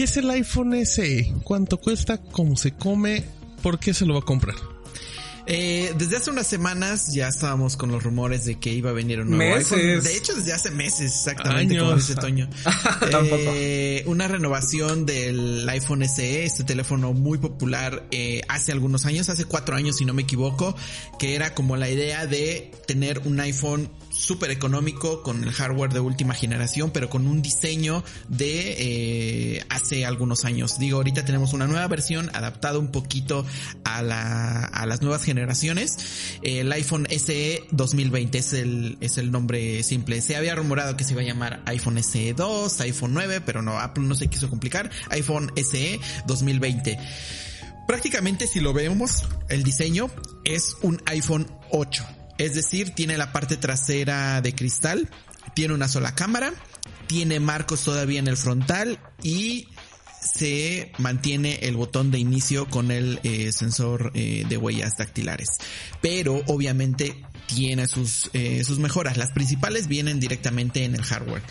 ¿Qué es el iPhone SE? ¿Cuánto cuesta? ¿Cómo se come? ¿Por qué se lo va a comprar? Eh, desde hace unas semanas ya estábamos con los rumores de que iba a venir un nuevo Meses. iPhone. De hecho, desde hace meses, exactamente, como Años. dice Toño. Tampoco. Eh, una renovación del iPhone SE, este teléfono muy popular eh, hace algunos años, hace cuatro años si no me equivoco, que era como la idea de tener un iPhone súper económico con el hardware de última generación, pero con un diseño de eh, hace algunos años. Digo, ahorita tenemos una nueva versión adaptada un poquito a, la, a las nuevas generaciones. El iPhone SE 2020 es el, es el nombre simple. Se había rumorado que se iba a llamar iPhone SE 2, iPhone 9, pero no, Apple no se quiso complicar. iPhone SE 2020. Prácticamente si lo vemos, el diseño es un iPhone 8. Es decir, tiene la parte trasera de cristal, tiene una sola cámara, tiene marcos todavía en el frontal y se mantiene el botón de inicio con el eh, sensor eh, de huellas dactilares. Pero obviamente tiene sus, eh, sus mejoras. Las principales vienen directamente en el hardware.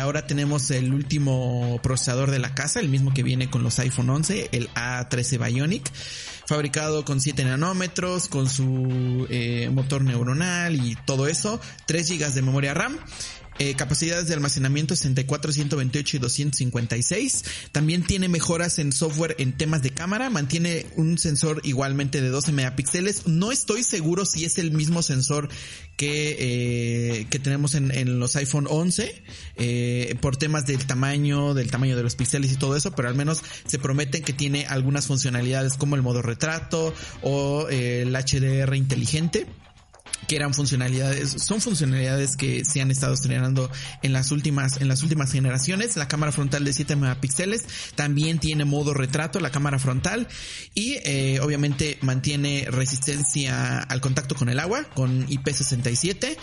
Ahora tenemos el último procesador de la casa, el mismo que viene con los iPhone 11, el A13 Bionic fabricado con 7 nanómetros, con su motor neuronal y todo eso, 3 GB de memoria RAM. Eh, capacidades de almacenamiento 64, 128 y 256. También tiene mejoras en software en temas de cámara. Mantiene un sensor igualmente de 12 megapíxeles. No estoy seguro si es el mismo sensor que, eh, que tenemos en, los iPhone 11 eh, por temas del tamaño, del tamaño de los píxeles y todo eso, pero al menos se promete que tiene algunas funcionalidades como el modo retrato o eh, el HDR inteligente que eran funcionalidades, son funcionalidades que se han estado estrenando en las últimas, en las últimas generaciones. La cámara frontal de 7 megapíxeles también tiene modo retrato, la cámara frontal, y eh, obviamente mantiene resistencia al contacto con el agua, con IP67.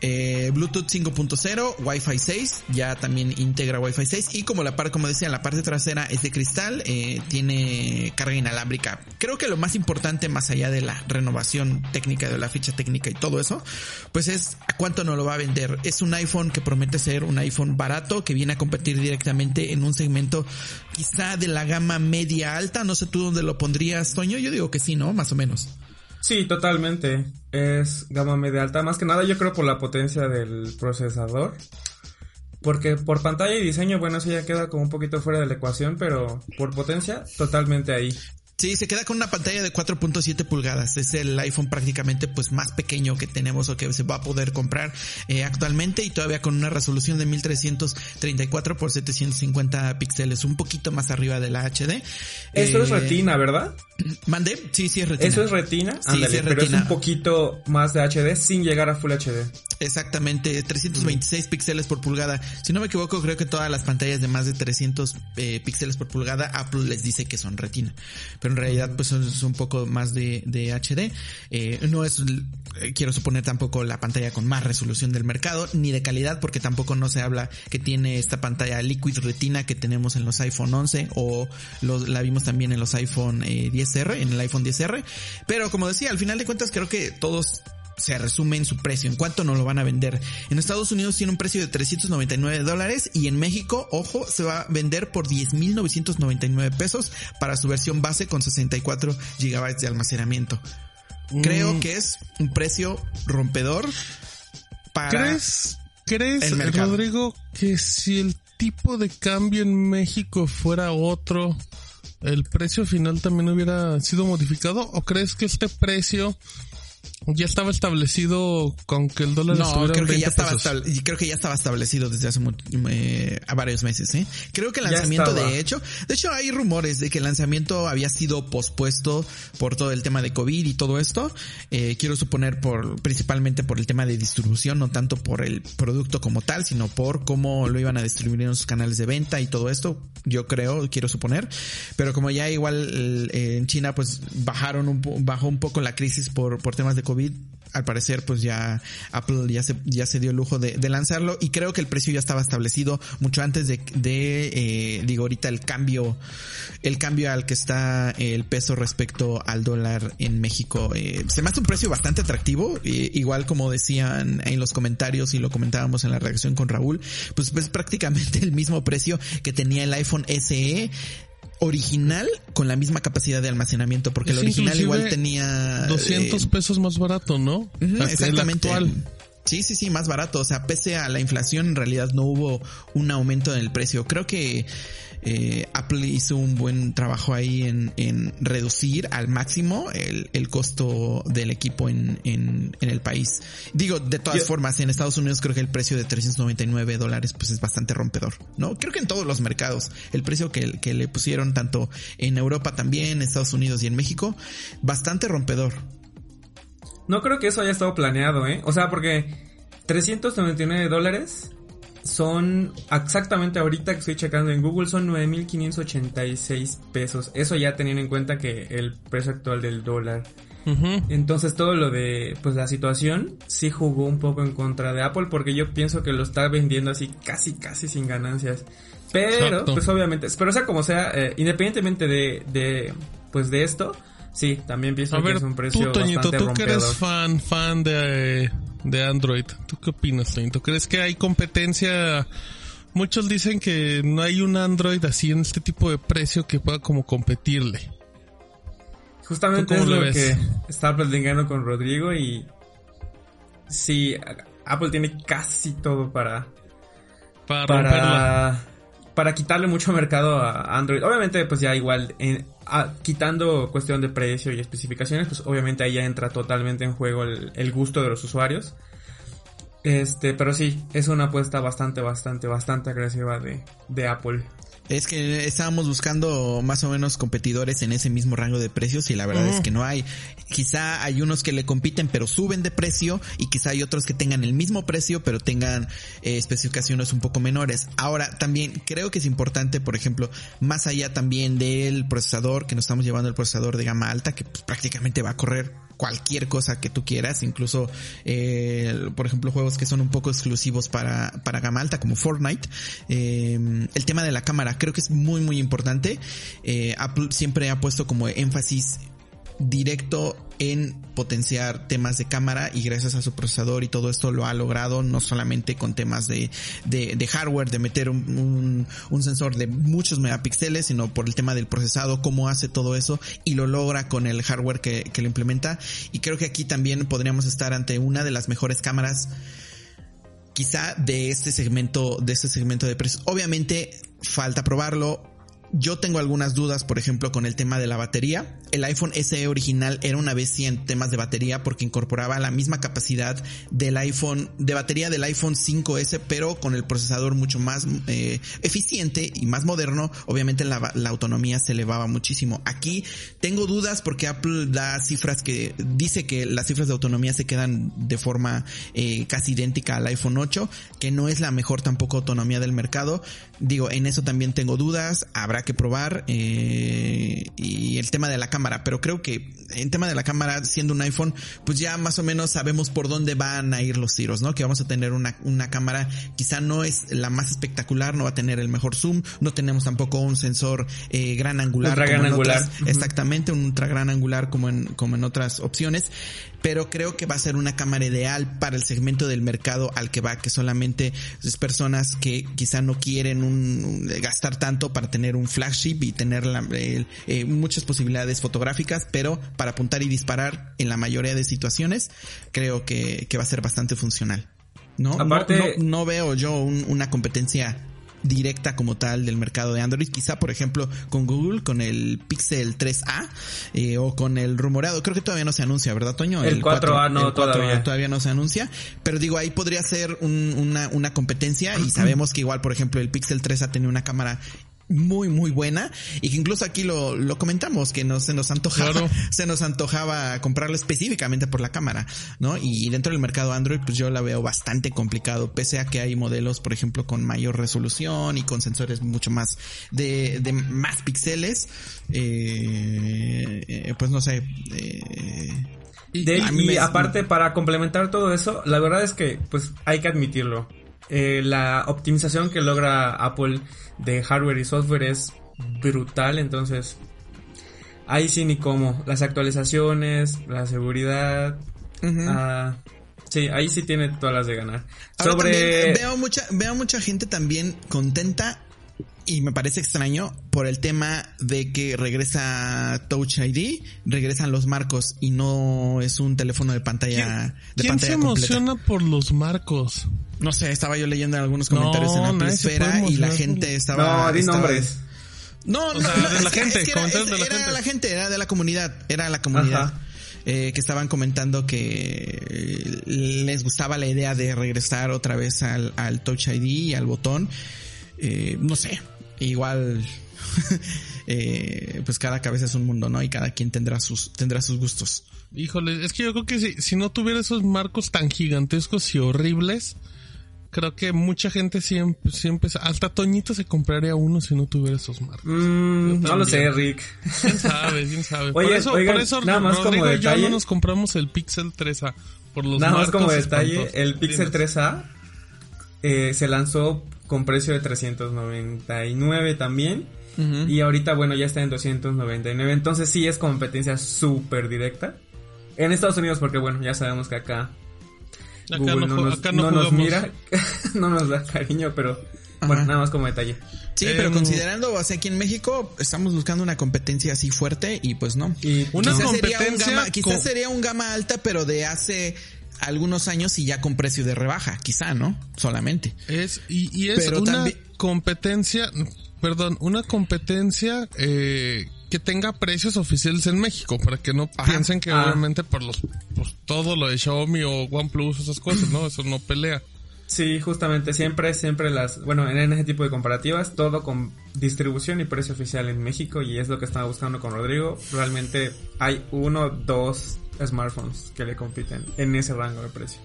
Eh, Bluetooth 5.0, Wi-Fi 6, ya también integra Wi-Fi 6 y como la parte, como decía, la parte trasera es de cristal, eh, tiene carga inalámbrica. Creo que lo más importante, más allá de la renovación técnica, de la ficha técnica y todo eso, pues es a cuánto nos lo va a vender. Es un iPhone que promete ser un iPhone barato que viene a competir directamente en un segmento quizá de la gama media alta. No sé tú dónde lo pondrías, Toño. Yo digo que sí, ¿no? Más o menos. Sí, totalmente. Es gama media alta. Más que nada yo creo por la potencia del procesador. Porque por pantalla y diseño, bueno, eso ya queda como un poquito fuera de la ecuación, pero por potencia, totalmente ahí. Sí, se queda con una pantalla de 4.7 pulgadas. Es el iPhone prácticamente pues más pequeño que tenemos o que se va a poder comprar eh, actualmente y todavía con una resolución de 1334 por 750 píxeles, un poquito más arriba de la HD. Eso es Eh, retina, ¿verdad? ¿Mandé? Sí, sí es retina. Eso es retina. Sí, Ándale, sí es pero retina. es un poquito más de HD sin llegar a Full HD. Exactamente, 326 píxeles por pulgada. Si no me equivoco, creo que todas las pantallas de más de 300 eh, píxeles por pulgada, Apple les dice que son retina. Pero en realidad, pues es un poco más de, de HD. Eh, no es, eh, quiero suponer tampoco la pantalla con más resolución del mercado, ni de calidad, porque tampoco no se habla que tiene esta pantalla Liquid Retina que tenemos en los iPhone 11 o los, la vimos también en los iPhone eh, 10R, en el iPhone 10R. Pero como decía, al final de cuentas creo que todos se resume en su precio, en cuánto nos lo van a vender. En Estados Unidos tiene un precio de 399 dólares y en México, ojo, se va a vender por 10.999 pesos para su versión base con 64 gigabytes de almacenamiento. Creo Mm. que es un precio rompedor para... ¿Crees, crees el mercado. Rodrigo, que si el tipo de cambio en México fuera otro, el precio final también hubiera sido modificado? ¿O crees que este precio ya estaba establecido con que el dólar no, estuviera creo en que 20 ya estaba pesos. creo que ya estaba establecido desde hace eh, a varios meses, ¿eh? Creo que el lanzamiento de hecho, de hecho hay rumores de que el lanzamiento había sido pospuesto por todo el tema de COVID y todo esto. Eh, quiero suponer por principalmente por el tema de distribución, no tanto por el producto como tal, sino por cómo lo iban a distribuir en sus canales de venta y todo esto. Yo creo, quiero suponer, pero como ya igual el- en China pues bajaron un bajó un poco la crisis por por temas de COVID al parecer pues ya Apple ya se, ya se dio el lujo de, lanzarlo y creo que el precio ya estaba establecido mucho antes de, de eh, digo ahorita el cambio el cambio al que está el peso respecto al dólar en México eh, se me hace un precio bastante atractivo eh, igual como decían en los comentarios y lo comentábamos en la reacción con Raúl pues es prácticamente el mismo precio que tenía el iPhone SE original con la misma capacidad de almacenamiento porque el original igual tenía 200 eh, pesos más barato, ¿no? El exactamente. actual. Sí, sí, sí, más barato. O sea, pese a la inflación, en realidad no hubo un aumento en el precio. Creo que eh, Apple hizo un buen trabajo ahí en, en reducir al máximo el, el costo del equipo en, en, en el país. Digo, de todas Yo- formas, en Estados Unidos creo que el precio de 399 dólares pues es bastante rompedor, ¿no? Creo que en todos los mercados el precio que, que le pusieron tanto en Europa también, en Estados Unidos y en México, bastante rompedor. No creo que eso haya estado planeado, ¿eh? O sea, porque 399 dólares son exactamente ahorita que estoy checando en Google son 9.586 pesos. Eso ya teniendo en cuenta que el precio actual del dólar. Entonces todo lo de pues la situación sí jugó un poco en contra de Apple porque yo pienso que lo está vendiendo así casi casi sin ganancias. Pero Exacto. pues obviamente, pero sea como sea, eh, independientemente de, de pues de esto, sí, también pienso A que ver, es un precio tú, Toñito, bastante tú que eres fan, fan de, de Android, ¿tú qué opinas, Toñito? ¿Crees que hay competencia? Muchos dicen que no hay un Android así en este tipo de precio que pueda como competirle. Justamente ¿Tú cómo es lo que estaba platicando con Rodrigo y sí, Apple tiene casi todo para para para quitarle mucho mercado a Android. Obviamente, pues ya igual en- a- quitando cuestión de precio y especificaciones, pues obviamente ahí ya entra totalmente en juego el, el gusto de los usuarios. Este, pero sí, es una apuesta bastante, bastante, bastante agresiva de, de Apple. Es que estábamos buscando más o menos competidores en ese mismo rango de precios y la verdad es que no hay. Quizá hay unos que le compiten pero suben de precio y quizá hay otros que tengan el mismo precio pero tengan eh, especificaciones un poco menores. Ahora también creo que es importante, por ejemplo, más allá también del procesador, que nos estamos llevando el procesador de gama alta que pues, prácticamente va a correr cualquier cosa que tú quieras, incluso, eh, por ejemplo, juegos que son un poco exclusivos para, para gama como Fortnite. Eh, el tema de la cámara creo que es muy, muy importante. Eh, Apple siempre ha puesto como énfasis directo en potenciar temas de cámara y gracias a su procesador y todo esto lo ha logrado no solamente con temas de, de, de hardware, de meter un, un, sensor de muchos megapíxeles, sino por el tema del procesado, cómo hace todo eso y lo logra con el hardware que, que lo implementa. Y creo que aquí también podríamos estar ante una de las mejores cámaras quizá de este segmento, de este segmento de precios. Obviamente falta probarlo. Yo tengo algunas dudas, por ejemplo, con el tema de la batería. El iPhone SE original era una bestia en temas de batería porque incorporaba la misma capacidad del iPhone, de batería del iPhone 5S, pero con el procesador mucho más eh, eficiente y más moderno. Obviamente la, la, autonomía se elevaba muchísimo. Aquí tengo dudas porque Apple da cifras que dice que las cifras de autonomía se quedan de forma eh, casi idéntica al iPhone 8, que no es la mejor tampoco autonomía del mercado. Digo, en eso también tengo dudas. Habrá que probar eh, y el tema de la cámara, pero creo que en tema de la cámara, siendo un iPhone, pues ya más o menos sabemos por dónde van a ir los tiros, ¿no? Que vamos a tener una, una cámara, quizá no es la más espectacular, no va a tener el mejor zoom, no tenemos tampoco un sensor eh, gran angular. Ultra gran angular. Otras, uh -huh. Exactamente, un ultra gran angular como en, como en otras opciones, pero creo que va a ser una cámara ideal para el segmento del mercado al que va, que solamente es personas que quizá no quieren un, un gastar tanto para tener un flagship y tener la, eh, eh, muchas posibilidades fotográficas, pero para apuntar y disparar en la mayoría de situaciones, creo que, que va a ser bastante funcional. No, Aparte, no, no, no veo yo un, una competencia directa como tal del mercado de Android. Quizá, por ejemplo, con Google, con el Pixel 3A eh, o con el rumoreado. Creo que todavía no se anuncia, ¿verdad, Toño? El, 4A no, todavía. todavía no se anuncia. Pero digo, ahí podría ser una, una competencia y sabemos que igual, por ejemplo, el Pixel 3A tiene una cámara muy muy buena y que incluso aquí lo, lo comentamos que no se nos antojaba se nos antojaba comprarlo específicamente por la cámara no y dentro del mercado Android pues yo la veo bastante complicado pese a que hay modelos por ejemplo con mayor resolución y con sensores mucho más de, de más píxeles eh, eh, pues no sé eh, y aparte para complementar todo eso la verdad es que pues hay que admitirlo eh, la optimización que logra Apple de hardware y software es brutal, entonces ahí sí ni cómo. Las actualizaciones, la seguridad, ah, sí, ahí sí tiene todas las de ganar. Sobre... veo mucha, veo mucha gente también contenta y me parece extraño por el tema de que regresa Touch ID, regresan los marcos y no es un teléfono de pantalla de ¿quién se emociona por los marcos? No sé, estaba yo leyendo algunos comentarios en la esfera y la gente estaba No, di nombres. No, no, de la gente, era, de la era gente. la gente, era de la comunidad, era la comunidad. Eh, que estaban comentando que les gustaba la idea de regresar otra vez al, al Touch ID y al botón. Eh, no sé, igual eh, pues cada cabeza es un mundo, ¿no? Y cada quien tendrá sus, tendrá sus gustos. Híjole, es que yo creo que si, si no tuviera esos marcos tan gigantescos y horribles, creo que mucha gente siempre, siempre, hasta Toñito se compraría uno si no tuviera esos marcos. Mm, no lo sé, Rick. ¿Quién sabe? ¿Quién sabe? por eso, por eso nada más como detalle, no nos compramos el Pixel 3A. Por los nada más como detalle, el Pixel 3A eh, se lanzó con precio de 399 también. Y ahorita, bueno, ya está en 299. Entonces sí es competencia súper directa. En Estados Unidos, porque bueno, ya sabemos que acá, Google no, nos, mira, no nos da cariño, pero bueno, nada más como detalle. Sí, pero em, considerando, o sea, aquí en México estamos buscando una competencia así fuerte y pues no. Y una quizás competencia sería un gama, quizás sería un gama alta, pero de hace algunos años y ya con precio de rebaja, quizá, ¿no? Solamente. Es, y, es una competencia, perdón, una competencia eh, que tenga precios oficiales en México, para que no piensen que ah. obviamente por los, por todo lo de Xiaomi o OnePlus, esas cosas, ¿no? Eso no pelea. Sí, justamente, siempre, siempre las, bueno, en ese tipo de comparativas, todo con distribución y precio oficial en México y es lo que estaba buscando con Rodrigo. Realmente hay uno, dos smartphones que le compiten en ese rango de precio.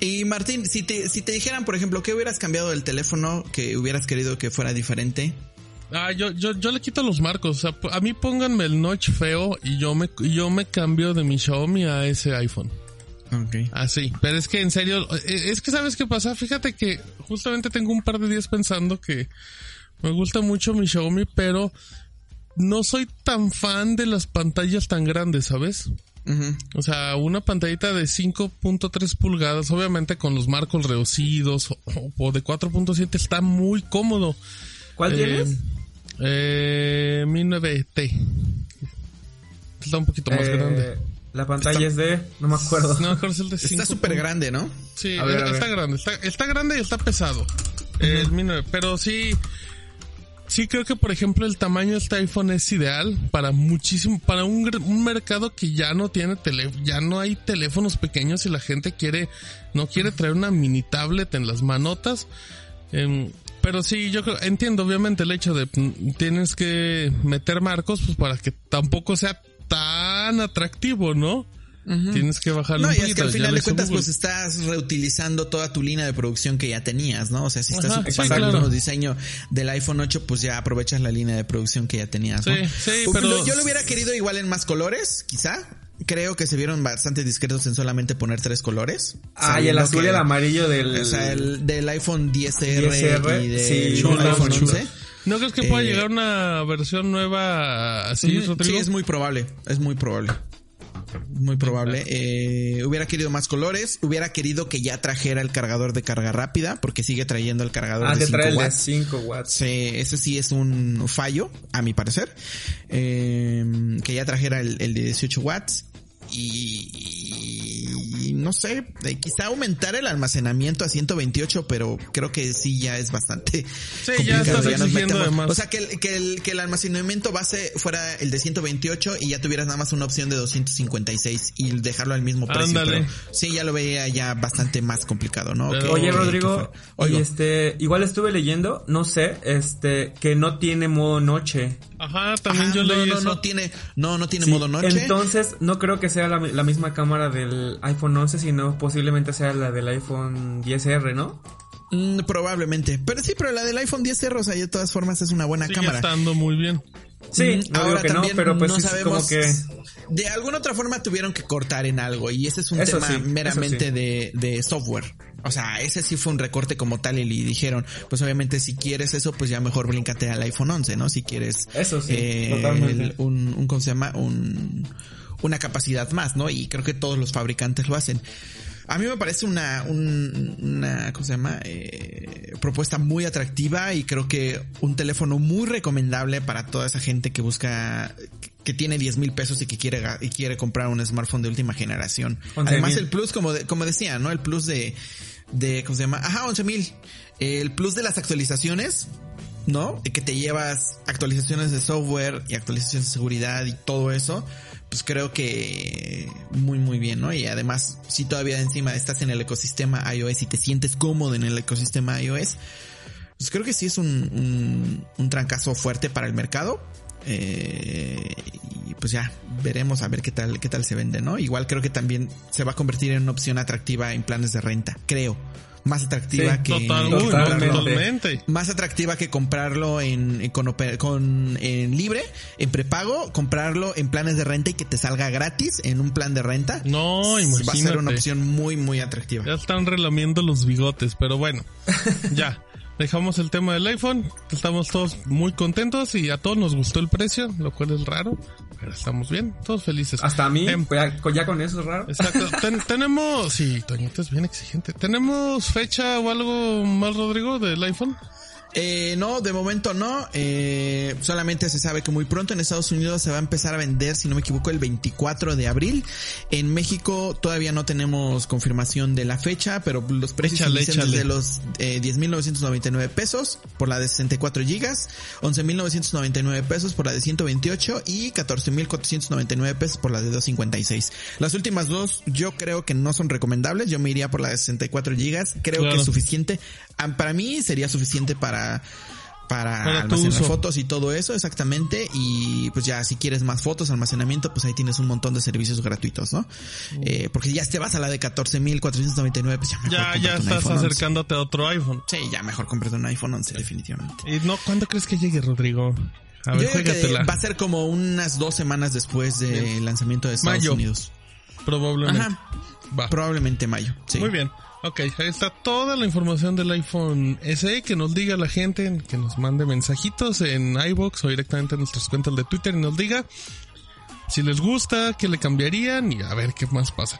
Y Martín, si te, si te dijeran, por ejemplo, que hubieras cambiado del teléfono que hubieras querido que fuera diferente? Ah, yo, yo, yo le quito los marcos. O sea, a mí pónganme el notch feo y yo me, yo me cambio de mi Xiaomi a ese iPhone. Ok. Así. Ah, pero es que en serio, e, es que sabes qué pasa. Fíjate que justamente tengo un par de días pensando que me gusta mucho mi Xiaomi, pero no soy tan fan de las pantallas tan grandes, ¿sabes? O sea, una pantallita de 5.3 pulgadas, obviamente con los marcos reducidos o, de 4.7 está muy cómodo. ¿Cuál tienes? Eh, mi 9T. Está un poquito más eh, grande. La pantalla es de, no me acuerdo. No me es el de 5. Está súper grande, ¿no? Sí, está grande, está, grande y está pesado. El Mi 9, pero sí, Sí, creo que por ejemplo el tamaño de este iPhone es ideal para muchísimo, para un, un mercado que ya no tiene tele, ya no hay teléfonos pequeños y la gente quiere, no quiere traer una mini tablet en las manotas. Em, pero sí, yo creo, entiendo obviamente el hecho de mm, tienes que meter marcos pues para que tampoco sea tan atractivo, ¿no? Tienes que bajarlo no, y es que al final de cuentas, pues estás reutilizando toda tu línea de producción que ya tenías, ¿no? O sea, si estás ocupando el diseño del iPhone 8, pues ya aprovechas la línea de producción que ya tenías, ¿no? Sí, sí, pero... Yo lo hubiera querido igual en más colores, quizá. Creo que se vieron bastante discretos en solamente poner tres colores. Ah, y el azul y el amarillo del... O sea, el, del iPhone 10R, y del iPhone 11. ¿No crees que pueda eh, llegar una versión nueva así, Sí, es muy probable. Es muy probable. Muy probable. Eh, hubiera querido más colores. Hubiera querido que ya trajera el cargador de carga rápida, porque sigue trayendo el cargador ah, de 5 watts. 5 watts. ese sí es un fallo, a mi parecer. Eh, que ya trajera el, de 18 watts. Y, y no sé, eh, quizá aumentar el almacenamiento a 128, pero creo que sí ya es bastante Sí, ya estás exigiendo de más. O sea, que el, que, el, que el almacenamiento base fuera el de 128 y ya tuvieras nada más una opción de 256 y dejarlo al mismo precio. Ándale. Pero sí, ya lo veía ya bastante más complicado, ¿no? Pero- Oye, que- Rodrigo, oye, este, igual estuve leyendo, no sé, este, que no tiene modo noche. Ajá, también Ajá, yo no, leí no, eso. no tiene, no, no tiene Sí, modo noche. Entonces, no creo que sea la, la misma cámara del iPhone 11, sino posiblemente sea la del iPhone 10R, ¿no? Mm, probablemente. Pero sí, pero la del iPhone 10R, o sea, de todas formas es una buena Sigue cámara. estando muy bien. Sí, Mm, no digo que no, pero pues no sabemos. como que... De alguna otra forma tuvieron que cortar en algo y ese es un Eso tema sí, meramente sí. de, de software. O sea, ese sí fue un recorte como tal y le dijeron, pues obviamente si quieres eso, pues ya mejor bríncate al iPhone 11, ¿no? Si quieres Eso sí, eh, totalmente. el- un, un, ¿cómo se llama? Un, una capacidad más, ¿no? Y creo que todos los fabricantes lo hacen. A mí me parece una, un- una, ¿cómo se llama? Eh, propuesta muy atractiva y creo que un teléfono muy recomendable para toda esa gente que busca, que tiene 10 mil pesos y que quiere, y quiere comprar un smartphone de última generación. 11,000. Además el plus, como, de- como decía, ¿no? El plus de, de, ¿cómo se llama? Ajá, 11 mil. El plus de las actualizaciones, ¿no? De que te llevas actualizaciones de software y actualizaciones de seguridad y todo eso, pues creo que muy muy bien, ¿no? Y además, si todavía encima estás en el ecosistema iOS y te sientes cómodo en el ecosistema iOS, pues creo que sí es un, un, trancazo fuerte para el mercado. Eh, y pues ya veremos a ver qué tal, qué tal se vende, ¿no? Igual creo que también se va a convertir en una opción atractiva en planes de renta, creo. Más atractiva Sí, que Total, uy, Totalmente. más atractiva que comprarlo en, en- con, en libre, en prepago, comprarlo en planes de renta y que te salga gratis en un plan de renta. No, Va a ser una imagínate. opción muy muy atractiva. Ya están relamiendo los bigotes, pero bueno, ya. Dejamos el tema del iPhone, estamos todos muy contentos y a todos nos gustó el precio, lo cual es raro, pero estamos bien, todos felices. Hasta a mí, pues, ya, ya con eso es raro. Exacto. Ten- tenemos, sí, Toñito es bien exigente. ¿Tenemos fecha o algo más, Rodrigo, del iPhone? Eh, no, de momento no. Eh, solamente se sabe que muy pronto en Estados Unidos se va a empezar a vender, si no me equivoco, el 24 de abril. En México todavía no tenemos confirmación de la fecha, pero los precios Échale, inician échale. desde los eh, 10.999 pesos por la de 64 gigas, 11.999 pesos por la de 128 y 14.499 pesos por la de 256. Las últimas dos yo creo que no son recomendables. Yo me iría por la de 64 gigas. Creo Claro. que es suficiente. Ah, Para mí sería suficiente para para, Para almacenar fotos y todo eso, exactamente. Y pues ya si quieres más fotos, almacenamiento, pues ahí tienes un montón de servicios gratuitos, ¿no? Eh, porque ya te vas a la de 14.499, pues ya mejor Ya, ya un estás iPhone 11. acercándote a otro iPhone. Sí, ya mejor cómprate un iPhone 11 definitivamente. Y no, ¿cuándo crees que llegue, Rodrigo? A Yo digo que va a ser como unas dos semanas después del lanzamiento de Estados Mayo. Unidos. Probablemente. Ajá. Va. Probablemente mayo. Sí. Muy bien. Ok, ahí está toda la información del iPhone SE. Que nos diga la gente, que nos mande mensajitos en iBox o directamente en nuestras cuentas de Twitter y nos diga si les gusta, qué le cambiarían y a ver qué más pasa.